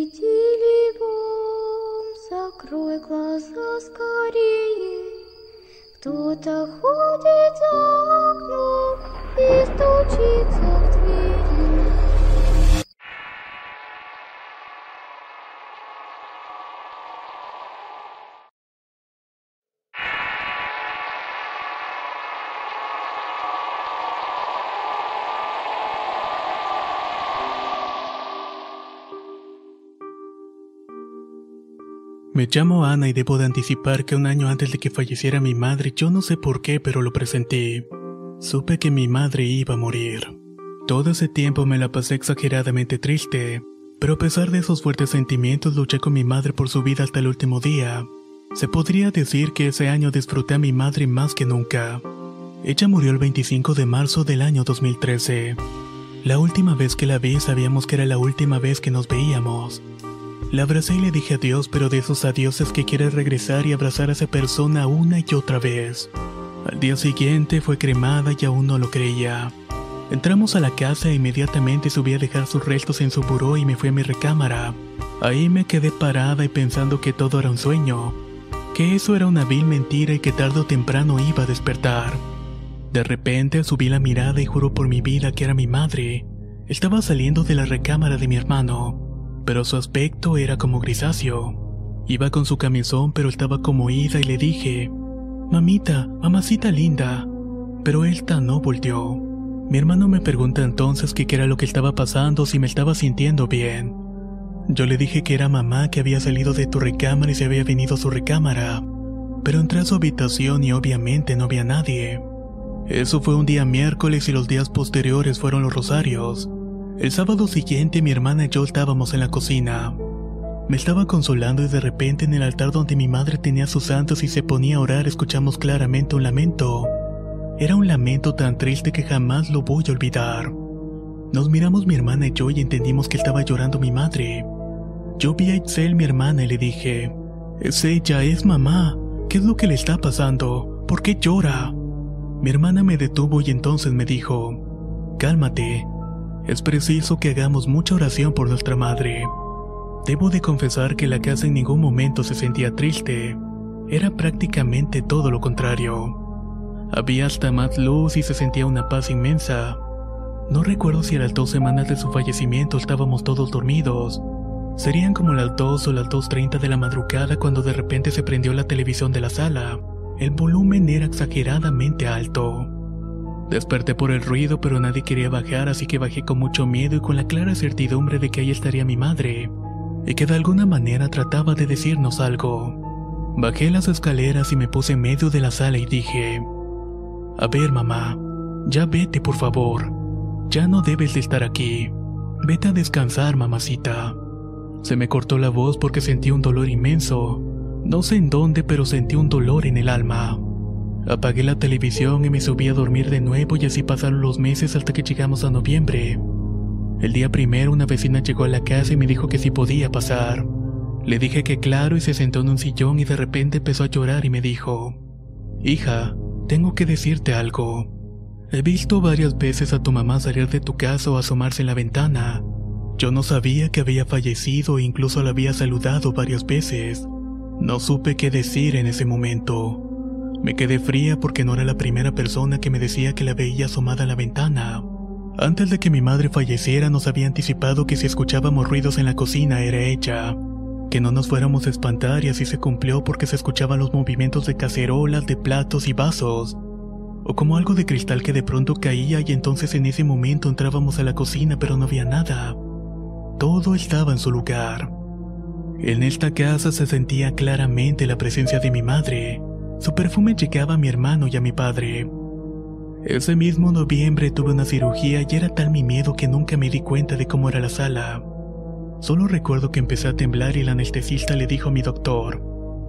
Тили-тили, бом, закрой глаза скорее. Кто-то ходит за окном и стучится в двери. Me llamo Ana y debo de anticipar que un año antes de que falleciera mi madre, yo no sé por qué, pero lo presentí. Supe que mi madre iba a morir. Todo ese tiempo me la pasé exageradamente triste, pero a pesar de esos fuertes sentimientos luché con mi madre por su vida hasta el último día. Se podría decir que ese año disfruté a mi madre más que nunca. Ella murió el 25 de marzo del año 2013. La última vez que la vi sabíamos que era la última vez que nos veíamos. La abracé y le dije adiós, pero de esos adioses que quieres regresar y abrazar a esa persona una y otra vez. Al día siguiente fue cremada y aún no lo creía. Entramos a la casa e inmediatamente subí a dejar sus restos en su buró y me fui a mi recámara. Ahí me quedé parada y pensando que todo era un sueño, que eso era una vil mentira y que tarde o temprano iba a despertar. De repente subí la mirada y juro por mi vida que era mi madre. Estaba saliendo de la recámara de mi hermano pero su aspecto era como grisáceo. Iba con su camisón, pero estaba como ida y le dije, Mamita, mamacita linda. Pero tan no volteó. Mi hermano me pregunta entonces qué era lo que estaba pasando, si me estaba sintiendo bien. Yo le dije que era mamá que había salido de tu recámara y se había venido a su recámara. Pero entré a su habitación y obviamente no había nadie. Eso fue un día miércoles y los días posteriores fueron los rosarios. El sábado siguiente mi hermana y yo estábamos en la cocina. Me estaba consolando y de repente en el altar donde mi madre tenía sus santos y se ponía a orar escuchamos claramente un lamento. Era un lamento tan triste que jamás lo voy a olvidar. Nos miramos mi hermana y yo y entendimos que estaba llorando mi madre. Yo vi a Itzel, mi hermana, y le dije, es ella, es mamá. ¿Qué es lo que le está pasando? ¿Por qué llora? Mi hermana me detuvo y entonces me dijo, cálmate, es preciso que hagamos mucha oración por nuestra madre. Debo de confesar que la casa en ningún momento se sentía triste. Era prácticamente todo lo contrario. Había hasta más luz y se sentía una paz inmensa. No recuerdo si a las dos semanas de su fallecimiento estábamos todos dormidos. Serían como las dos o las 2.30 de la madrugada cuando de repente se prendió la televisión de la sala. El volumen era exageradamente alto. Desperté por el ruido, pero nadie quería bajar, así que bajé con mucho miedo y con la clara certidumbre de que ahí estaría mi madre, y que de alguna manera trataba de decirnos algo. Bajé las escaleras y me puse en medio de la sala y dije, A ver, mamá, ya vete, por favor. Ya no debes de estar aquí. Vete a descansar, mamacita. Se me cortó la voz porque sentí un dolor inmenso. No sé en dónde, pero sentí un dolor en el alma. Apagué la televisión y me subí a dormir de nuevo y así pasaron los meses hasta que llegamos a noviembre. El día primero una vecina llegó a la casa y me dijo que si podía pasar. Le dije que claro y se sentó en un sillón y de repente empezó a llorar y me dijo, Hija, tengo que decirte algo. He visto varias veces a tu mamá salir de tu casa o asomarse en la ventana. Yo no sabía que había fallecido e incluso la había saludado varias veces. No supe qué decir en ese momento. Me quedé fría porque no era la primera persona que me decía que la veía asomada a la ventana. Antes de que mi madre falleciera nos había anticipado que si escuchábamos ruidos en la cocina era ella. Que no nos fuéramos a espantar y así se cumplió porque se escuchaban los movimientos de cacerolas, de platos y vasos. O como algo de cristal que de pronto caía y entonces en ese momento entrábamos a la cocina pero no había nada. Todo estaba en su lugar. En esta casa se sentía claramente la presencia de mi madre. Su perfume llegaba a mi hermano y a mi padre. Ese mismo noviembre tuve una cirugía y era tal mi miedo que nunca me di cuenta de cómo era la sala. Solo recuerdo que empecé a temblar y el anestesista le dijo a mi doctor,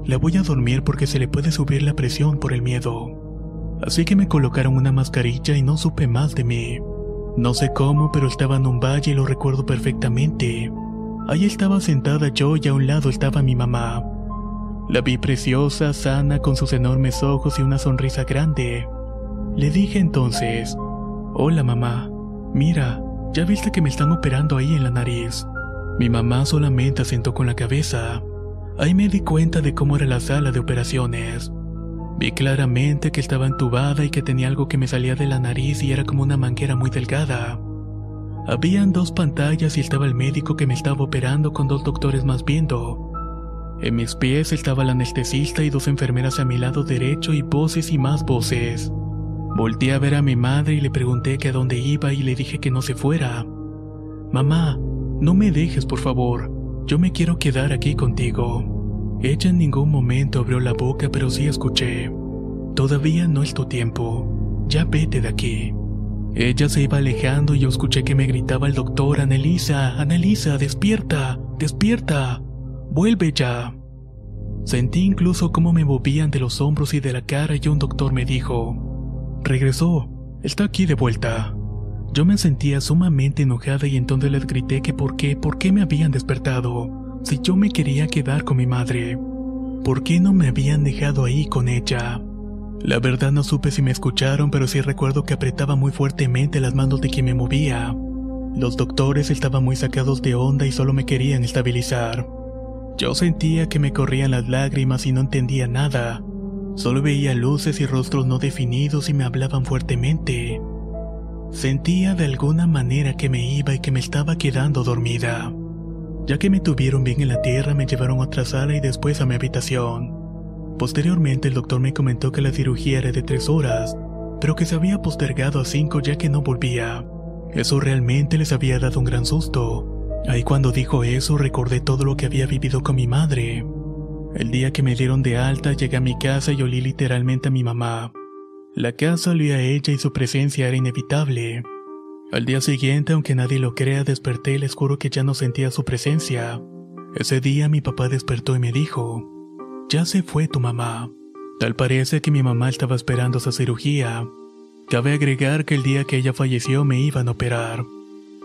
la voy a dormir porque se le puede subir la presión por el miedo. Así que me colocaron una mascarilla y no supe más de mí. No sé cómo, pero estaba en un valle y lo recuerdo perfectamente. Ahí estaba sentada yo y a un lado estaba mi mamá. La vi preciosa, sana, con sus enormes ojos y una sonrisa grande. Le dije entonces, Hola mamá, mira, ya viste que me están operando ahí en la nariz. Mi mamá solamente asentó con la cabeza. Ahí me di cuenta de cómo era la sala de operaciones. Vi claramente que estaba entubada y que tenía algo que me salía de la nariz y era como una manguera muy delgada. Habían dos pantallas y estaba el médico que me estaba operando con dos doctores más viendo. En mis pies estaba el anestesista y dos enfermeras a mi lado derecho y voces y más voces. Volté a ver a mi madre y le pregunté que a dónde iba y le dije que no se fuera. Mamá, no me dejes, por favor. Yo me quiero quedar aquí contigo. Ella en ningún momento abrió la boca, pero sí escuché. Todavía no es tu tiempo. Ya vete de aquí. Ella se iba alejando y yo escuché que me gritaba el doctor, Anelisa, Anelisa, despierta, despierta, vuelve ya. Sentí incluso cómo me movían de los hombros y de la cara y un doctor me dijo, Regresó. Está aquí de vuelta. Yo me sentía sumamente enojada y entonces les grité que por qué, por qué me habían despertado, si yo me quería quedar con mi madre. ¿Por qué no me habían dejado ahí con ella? La verdad no supe si me escucharon, pero sí recuerdo que apretaba muy fuertemente las manos de quien me movía. Los doctores estaban muy sacados de onda y solo me querían estabilizar. Yo sentía que me corrían las lágrimas y no entendía nada. Solo veía luces y rostros no definidos y me hablaban fuertemente. Sentía de alguna manera que me iba y que me estaba quedando dormida. Ya que me tuvieron bien en la tierra, me llevaron a otra sala y después a mi habitación. Posteriormente el doctor me comentó que la cirugía era de tres horas, pero que se había postergado a cinco ya que no volvía. Eso realmente les había dado un gran susto. Ahí cuando dijo eso recordé todo lo que había vivido con mi madre. El día que me dieron de alta llegué a mi casa y olí literalmente a mi mamá. La casa olía a ella y su presencia era inevitable. Al día siguiente, aunque nadie lo crea, desperté y les juro que ya no sentía su presencia. Ese día mi papá despertó y me dijo, ya se fue tu mamá. Tal parece que mi mamá estaba esperando esa cirugía. Cabe agregar que el día que ella falleció me iban a operar,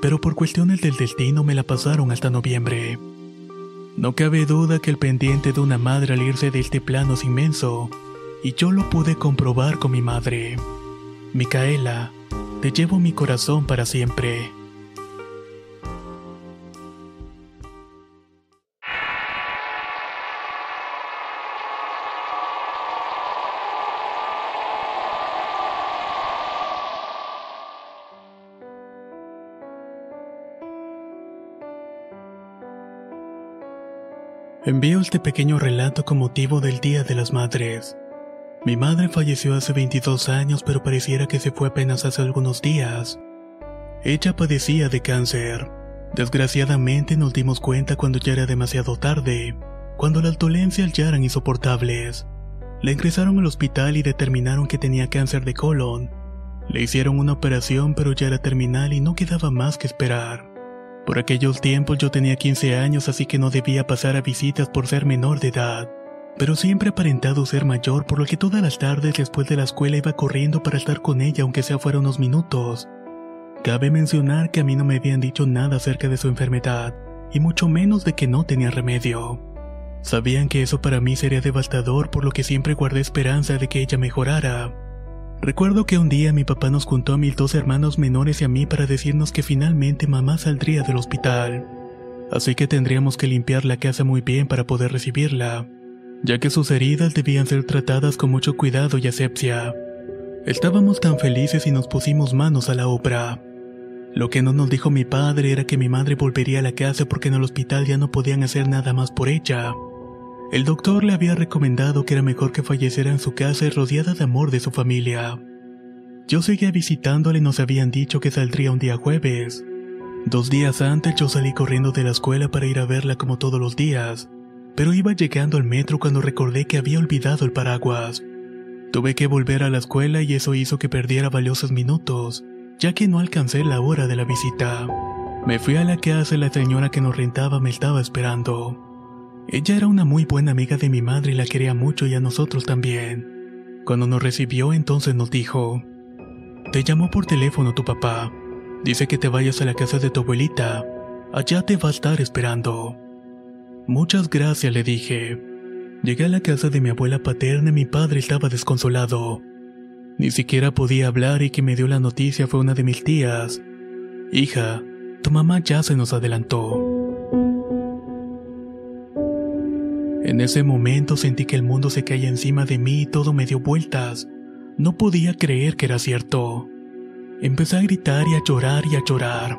pero por cuestiones del destino me la pasaron hasta noviembre. No cabe duda que el pendiente de una madre al irse de este plano es inmenso, y yo lo pude comprobar con mi madre. Micaela, te llevo mi corazón para siempre. Envío este pequeño relato con motivo del Día de las Madres. Mi madre falleció hace 22 años, pero pareciera que se fue apenas hace algunos días. Ella padecía de cáncer. Desgraciadamente nos dimos cuenta cuando ya era demasiado tarde, cuando las dolencias ya eran insoportables. La ingresaron al hospital y determinaron que tenía cáncer de colon. Le hicieron una operación pero ya era terminal y no quedaba más que esperar. Por aquellos tiempos yo tenía 15 años así que no debía pasar a visitas por ser menor de edad. Pero siempre he aparentado ser mayor por lo que todas las tardes después de la escuela iba corriendo para estar con ella aunque sea fuera unos minutos. Cabe mencionar que a mí no me habían dicho nada acerca de su enfermedad, y mucho menos de que no tenía remedio. Sabían que eso para mí sería devastador por lo que siempre guardé esperanza de que ella mejorara. Recuerdo que un día mi papá nos juntó a mis dos hermanos menores y a mí para decirnos que finalmente mamá saldría del hospital. Así que tendríamos que limpiar la casa muy bien para poder recibirla, ya que sus heridas debían ser tratadas con mucho cuidado y asepsia. Estábamos tan felices y nos pusimos manos a la obra. Lo que no nos dijo mi padre era que mi madre volvería a la casa porque en el hospital ya no podían hacer nada más por ella. El doctor le había recomendado que era mejor que falleciera en su casa y rodeada de amor de su familia. Yo seguía visitándole y nos habían dicho que saldría un día jueves. Dos días antes yo salí corriendo de la escuela para ir a verla como todos los días, pero iba llegando al metro cuando recordé que había olvidado el paraguas. Tuve que volver a la escuela y eso hizo que perdiera valiosos minutos, ya que no alcancé la hora de la visita. Me fui a la casa y la señora que nos rentaba me estaba esperando. Ella era una muy buena amiga de mi madre y la quería mucho y a nosotros también. Cuando nos recibió entonces nos dijo, Te llamó por teléfono tu papá. Dice que te vayas a la casa de tu abuelita. Allá te va a estar esperando. Muchas gracias, le dije. Llegué a la casa de mi abuela paterna y mi padre estaba desconsolado. Ni siquiera podía hablar y quien me dio la noticia fue una de mis tías. Hija, tu mamá ya se nos adelantó. En ese momento sentí que el mundo se caía encima de mí y todo me dio vueltas. No podía creer que era cierto. Empecé a gritar y a llorar y a llorar.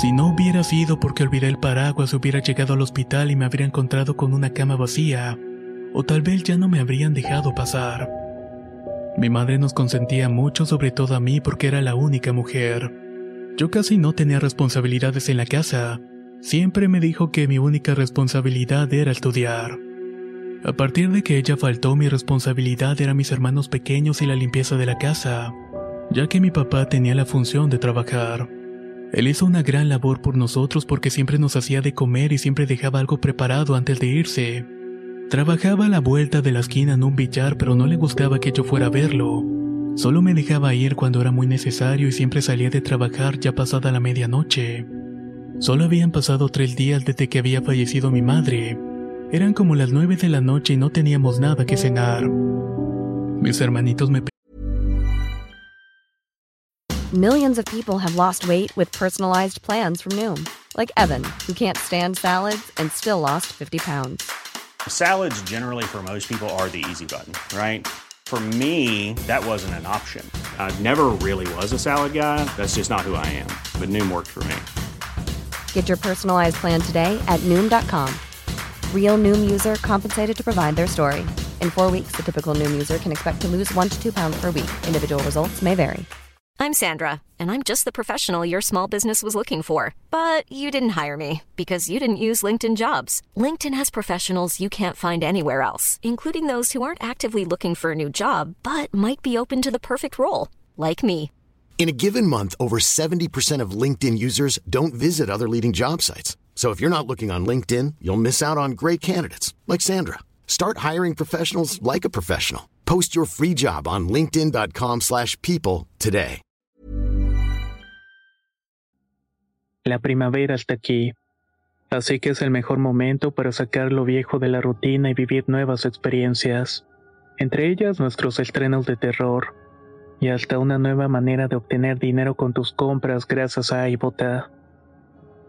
Si no hubiera sido porque olvidé el paraguas, hubiera llegado al hospital y me habría encontrado con una cama vacía, o tal vez ya no me habrían dejado pasar. Mi madre nos consentía mucho, sobre todo a mí, porque era la única mujer. Yo casi no tenía responsabilidades en la casa. Siempre me dijo que mi única responsabilidad era estudiar. A partir de que ella faltó, mi responsabilidad era mis hermanos pequeños y la limpieza de la casa, ya que mi papá tenía la función de trabajar. Él hizo una gran labor por nosotros porque siempre nos hacía de comer y siempre dejaba algo preparado antes de irse. Trabajaba a la vuelta de la esquina en un billar, pero no le gustaba que yo fuera a verlo. Solo me dejaba ir cuando era muy necesario y siempre salía de trabajar ya pasada la medianoche. Solo habían pasado tres días desde que había fallecido mi madre. Eran como las nueve de la noche y no teníamos nada que cenar. Mis hermanitos me Millions of people have lost weight with personalized plans from Noom, like Evan, who can't stand salads and still lost 50 pounds. Salads, generally, for most people, are the easy button, right? For me, that wasn't an option. I never really was a salad guy. That's just not who I am. But Noom worked for me. Get your personalized plan today at Noom.com. Real Noom user compensated to provide their story. In four weeks, the typical Noom user can expect to lose one to two pounds per week. Individual results may vary. I'm Sandra, and I'm just the professional your small business was looking for. But you didn't hire me because you didn't use LinkedIn jobs. LinkedIn has professionals you can't find anywhere else, including those who aren't actively looking for a new job but might be open to the perfect role, like me. In a given month, over 70% of LinkedIn users don't visit other leading job sites. So if you're not looking on LinkedIn, you'll miss out on great candidates like Sandra. Start hiring professionals like a professional. Post your free job on linkedin.com/people today. La primavera está aquí. Así que es el mejor momento para sacar lo viejo de la rutina y vivir nuevas experiencias. Entre ellas nuestros estrenos de terror. Y hasta una nueva manera de obtener dinero con tus compras gracias a iBota.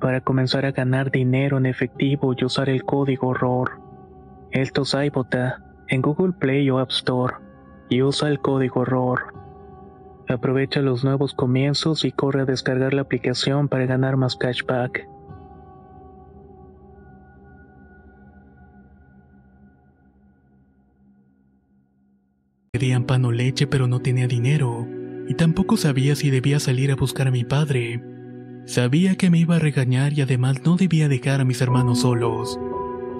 para comenzar a ganar dinero en efectivo y usar el código ROR. Esto es iBota en Google Play o App Store y usa el código ROR. Aprovecha los nuevos comienzos y corre a descargar la aplicación para ganar más cashback. Querían pan o leche pero no tenía dinero, y tampoco sabía si debía salir a buscar a mi padre. Sabía que me iba a regañar y además no debía dejar a mis hermanos solos.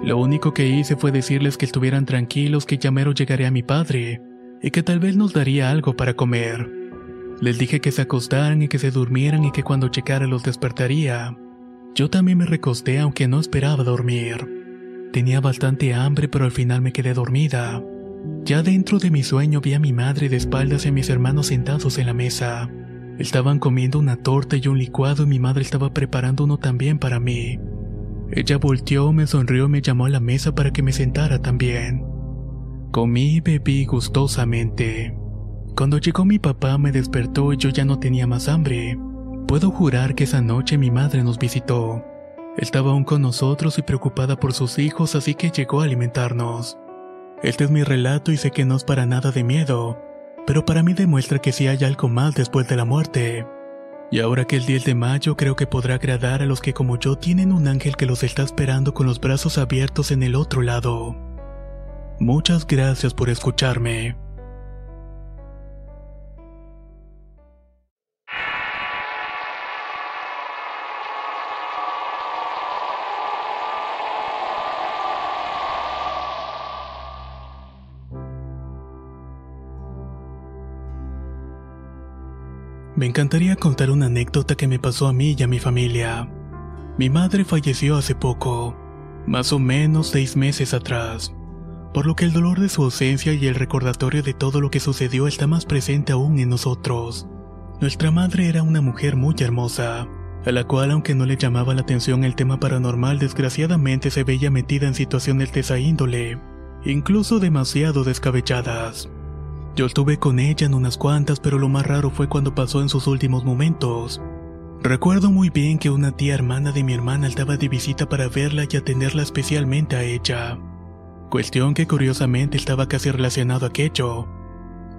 Lo único que hice fue decirles que estuvieran tranquilos que ya mero llegaré a mi padre, y que tal vez nos daría algo para comer. Les dije que se acostaran y que se durmieran y que cuando checara los despertaría. Yo también me recosté aunque no esperaba dormir. Tenía bastante hambre pero al final me quedé dormida. Ya dentro de mi sueño vi a mi madre de espaldas y a mis hermanos sentados en la mesa. Estaban comiendo una torta y un licuado y mi madre estaba preparando uno también para mí. Ella volteó, me sonrió y me llamó a la mesa para que me sentara también. Comí y bebí gustosamente. Cuando llegó mi papá me despertó y yo ya no tenía más hambre. Puedo jurar que esa noche mi madre nos visitó. Estaba aún con nosotros y preocupada por sus hijos, así que llegó a alimentarnos. Este es mi relato y sé que no es para nada de miedo, pero para mí demuestra que sí hay algo más después de la muerte. Y ahora que el 10 de mayo creo que podrá agradar a los que como yo tienen un ángel que los está esperando con los brazos abiertos en el otro lado. Muchas gracias por escucharme. Me encantaría contar una anécdota que me pasó a mí y a mi familia. Mi madre falleció hace poco, más o menos seis meses atrás, por lo que el dolor de su ausencia y el recordatorio de todo lo que sucedió está más presente aún en nosotros. Nuestra madre era una mujer muy hermosa, a la cual aunque no le llamaba la atención el tema paranormal, desgraciadamente se veía metida en situaciones de esa índole, incluso demasiado descabelladas. Yo estuve con ella en unas cuantas, pero lo más raro fue cuando pasó en sus últimos momentos. Recuerdo muy bien que una tía hermana de mi hermana estaba de visita para verla y atenderla especialmente a ella. Cuestión que curiosamente estaba casi relacionado a aquello.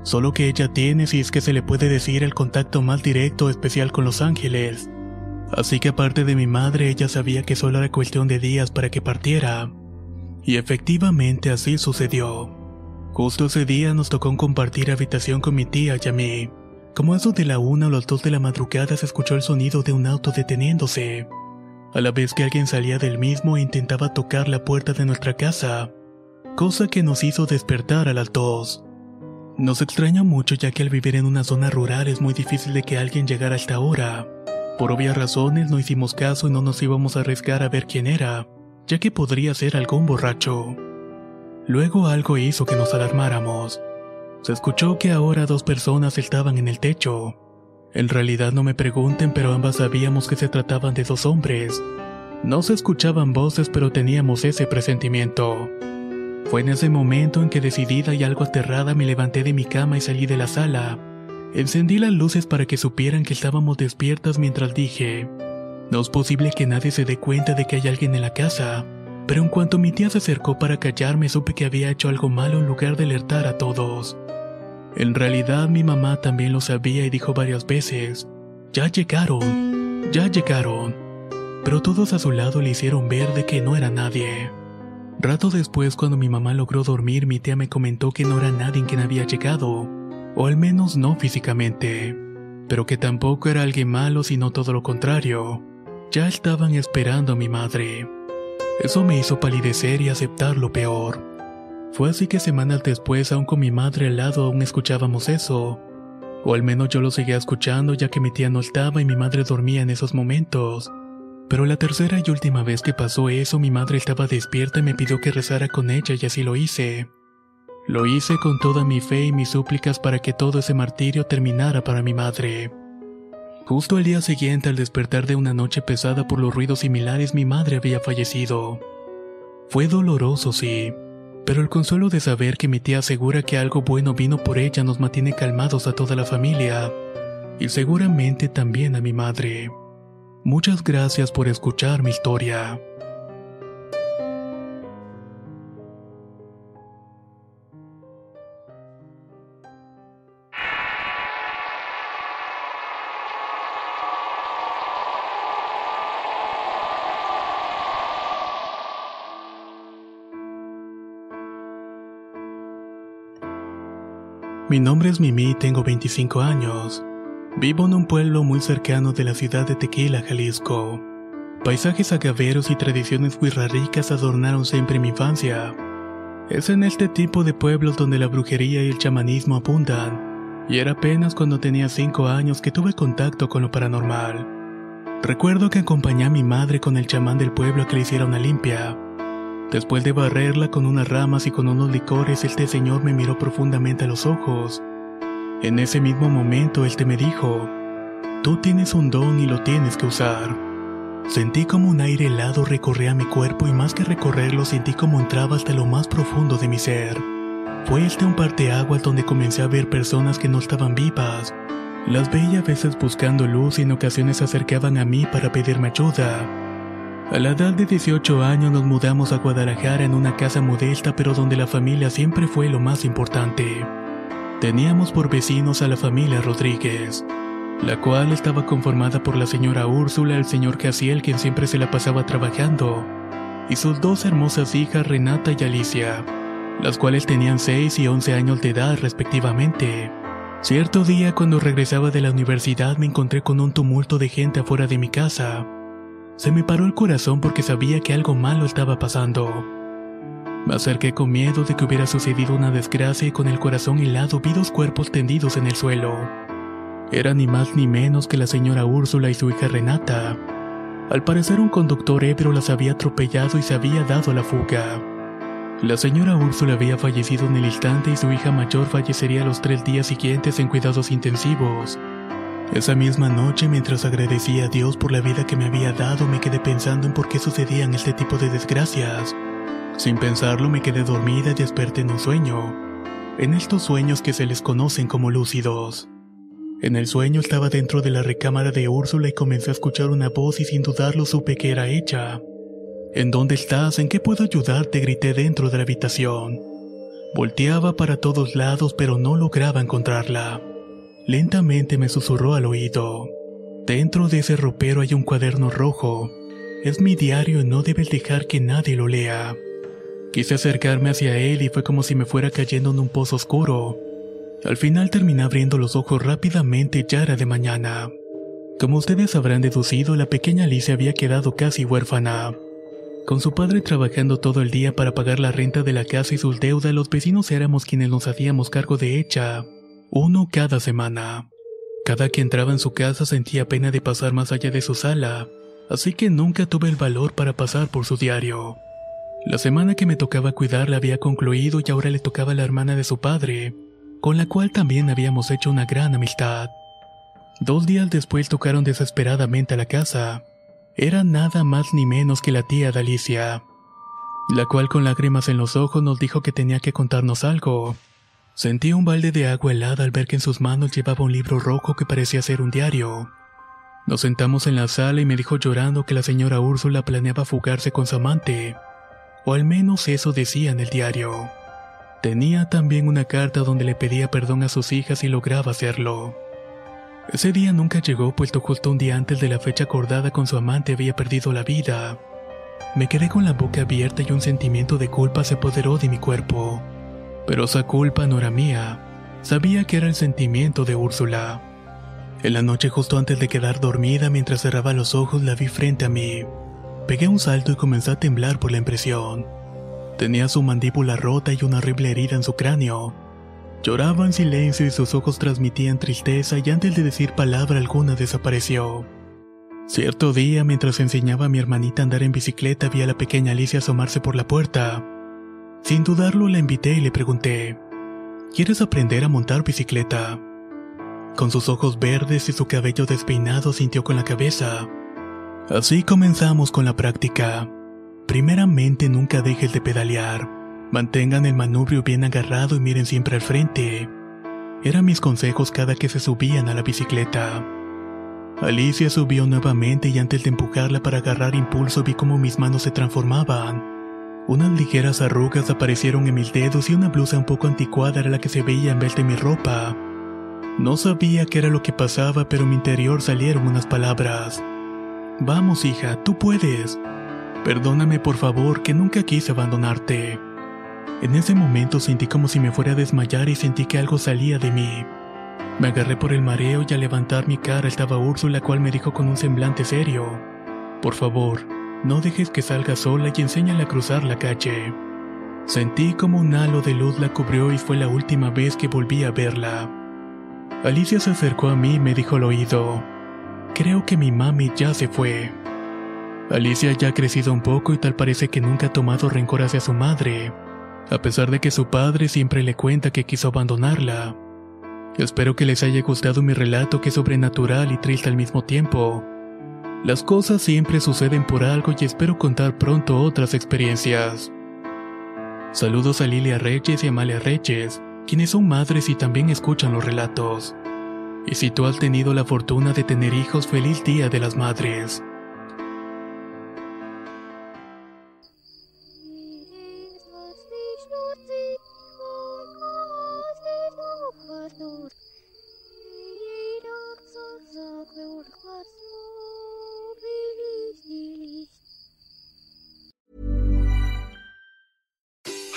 Solo que ella tiene, si es que se le puede decir, el contacto más directo especial con los ángeles. Así que aparte de mi madre, ella sabía que solo era cuestión de días para que partiera. Y efectivamente así sucedió. Justo ese día nos tocó compartir habitación con mi tía y a mí. Como eso de la una o las dos de la madrugada se escuchó el sonido de un auto deteniéndose, a la vez que alguien salía del mismo e intentaba tocar la puerta de nuestra casa, cosa que nos hizo despertar a las dos. Nos extraña mucho ya que al vivir en una zona rural es muy difícil de que alguien llegara hasta ahora. Por obvias razones no hicimos caso y no nos íbamos a arriesgar a ver quién era, ya que podría ser algún borracho. Luego algo hizo que nos alarmáramos. Se escuchó que ahora dos personas estaban en el techo. En realidad no me pregunten, pero ambas sabíamos que se trataban de dos hombres. No se escuchaban voces, pero teníamos ese presentimiento. Fue en ese momento en que decidida y algo aterrada me levanté de mi cama y salí de la sala. Encendí las luces para que supieran que estábamos despiertas mientras dije, no es posible que nadie se dé cuenta de que hay alguien en la casa pero en cuanto mi tía se acercó para callarme supe que había hecho algo malo en lugar de alertar a todos. En realidad mi mamá también lo sabía y dijo varias veces, ya llegaron, ya llegaron, pero todos a su lado le hicieron ver de que no era nadie. Rato después, cuando mi mamá logró dormir, mi tía me comentó que no era nadie quien había llegado, o al menos no físicamente, pero que tampoco era alguien malo, sino todo lo contrario. Ya estaban esperando a mi madre. Eso me hizo palidecer y aceptar lo peor. Fue así que semanas después, aún con mi madre al lado, aún escuchábamos eso. O al menos yo lo seguía escuchando ya que mi tía no estaba y mi madre dormía en esos momentos. Pero la tercera y última vez que pasó eso, mi madre estaba despierta y me pidió que rezara con ella y así lo hice. Lo hice con toda mi fe y mis súplicas para que todo ese martirio terminara para mi madre. Justo al día siguiente, al despertar de una noche pesada por los ruidos similares, mi madre había fallecido. Fue doloroso, sí, pero el consuelo de saber que mi tía asegura que algo bueno vino por ella nos mantiene calmados a toda la familia, y seguramente también a mi madre. Muchas gracias por escuchar mi historia. Mi nombre es Mimi y tengo 25 años. Vivo en un pueblo muy cercano de la ciudad de Tequila, Jalisco. Paisajes agaveros y tradiciones ricas adornaron siempre mi infancia. Es en este tipo de pueblos donde la brujería y el chamanismo abundan, y era apenas cuando tenía 5 años que tuve contacto con lo paranormal. Recuerdo que acompañé a mi madre con el chamán del pueblo que le hiciera una limpia. Después de barrerla con unas ramas y con unos licores, este señor me miró profundamente a los ojos. En ese mismo momento, él te me dijo, Tú tienes un don y lo tienes que usar. Sentí como un aire helado recorría mi cuerpo y más que recorrerlo sentí como entraba hasta lo más profundo de mi ser. Fue este un parteaguas donde comencé a ver personas que no estaban vivas. Las veía a veces buscando luz y en ocasiones se acercaban a mí para pedirme ayuda. A la edad de 18 años nos mudamos a Guadalajara en una casa modesta pero donde la familia siempre fue lo más importante. Teníamos por vecinos a la familia Rodríguez, la cual estaba conformada por la señora Úrsula, el señor Casiel quien siempre se la pasaba trabajando, y sus dos hermosas hijas Renata y Alicia, las cuales tenían 6 y 11 años de edad respectivamente. Cierto día cuando regresaba de la universidad me encontré con un tumulto de gente afuera de mi casa. Se me paró el corazón porque sabía que algo malo estaba pasando. Me acerqué con miedo de que hubiera sucedido una desgracia y con el corazón helado vi dos cuerpos tendidos en el suelo. Era ni más ni menos que la señora Úrsula y su hija Renata. Al parecer un conductor ebrio las había atropellado y se había dado la fuga. La señora Úrsula había fallecido en el instante y su hija mayor fallecería los tres días siguientes en cuidados intensivos. Esa misma noche, mientras agradecía a Dios por la vida que me había dado, me quedé pensando en por qué sucedían este tipo de desgracias. Sin pensarlo, me quedé dormida y desperté en un sueño. En estos sueños que se les conocen como lúcidos. En el sueño estaba dentro de la recámara de Úrsula y comencé a escuchar una voz y sin dudarlo supe que era ella. ¿En dónde estás? ¿En qué puedo ayudarte? grité dentro de la habitación. Volteaba para todos lados pero no lograba encontrarla. Lentamente me susurró al oído. Dentro de ese ropero hay un cuaderno rojo. Es mi diario y no debes dejar que nadie lo lea. Quise acercarme hacia él y fue como si me fuera cayendo en un pozo oscuro. Al final terminé abriendo los ojos rápidamente, ya era de mañana. Como ustedes habrán deducido, la pequeña Alicia había quedado casi huérfana. Con su padre trabajando todo el día para pagar la renta de la casa y sus deudas, los vecinos éramos quienes nos hacíamos cargo de ella uno cada semana. Cada que entraba en su casa sentía pena de pasar más allá de su sala, así que nunca tuve el valor para pasar por su diario. La semana que me tocaba cuidarla había concluido y ahora le tocaba a la hermana de su padre, con la cual también habíamos hecho una gran amistad. Dos días después tocaron desesperadamente a la casa. Era nada más ni menos que la tía de Alicia, la cual con lágrimas en los ojos nos dijo que tenía que contarnos algo. Sentí un balde de agua helada al ver que en sus manos llevaba un libro rojo que parecía ser un diario. Nos sentamos en la sala y me dijo llorando que la señora Úrsula planeaba fugarse con su amante, o al menos eso decía en el diario. Tenía también una carta donde le pedía perdón a sus hijas y lograba hacerlo. Ese día nunca llegó puesto justo un día antes de la fecha acordada con su amante había perdido la vida. Me quedé con la boca abierta y un sentimiento de culpa se apoderó de mi cuerpo. Pero esa culpa no era mía. Sabía que era el sentimiento de Úrsula. En la noche justo antes de quedar dormida mientras cerraba los ojos la vi frente a mí. Pegué un salto y comencé a temblar por la impresión. Tenía su mandíbula rota y una horrible herida en su cráneo. Lloraba en silencio y sus ojos transmitían tristeza y antes de decir palabra alguna desapareció. Cierto día, mientras enseñaba a mi hermanita a andar en bicicleta, vi a la pequeña Alicia asomarse por la puerta. Sin dudarlo la invité y le pregunté, ¿Quieres aprender a montar bicicleta? Con sus ojos verdes y su cabello despeinado sintió con la cabeza. Así comenzamos con la práctica. Primeramente nunca dejes de pedalear. Mantengan el manubrio bien agarrado y miren siempre al frente. Eran mis consejos cada que se subían a la bicicleta. Alicia subió nuevamente y antes de empujarla para agarrar impulso vi cómo mis manos se transformaban. Unas ligeras arrugas aparecieron en mis dedos y una blusa un poco anticuada era la que se veía en vez de mi ropa. No sabía qué era lo que pasaba, pero en mi interior salieron unas palabras. Vamos, hija, tú puedes. Perdóname, por favor, que nunca quise abandonarte. En ese momento sentí como si me fuera a desmayar y sentí que algo salía de mí. Me agarré por el mareo y al levantar mi cara estaba Úrsula, la cual me dijo con un semblante serio: Por favor, no dejes que salga sola y enséñale a cruzar la calle. Sentí como un halo de luz la cubrió y fue la última vez que volví a verla. Alicia se acercó a mí y me dijo al oído, creo que mi mami ya se fue. Alicia ya ha crecido un poco y tal parece que nunca ha tomado rencor hacia su madre, a pesar de que su padre siempre le cuenta que quiso abandonarla. Espero que les haya gustado mi relato que es sobrenatural y triste al mismo tiempo. Las cosas siempre suceden por algo y espero contar pronto otras experiencias. Saludos a Lilia Reyes y Amalia Reyes, quienes son madres y también escuchan los relatos. Y si tú has tenido la fortuna de tener hijos, feliz Día de las Madres.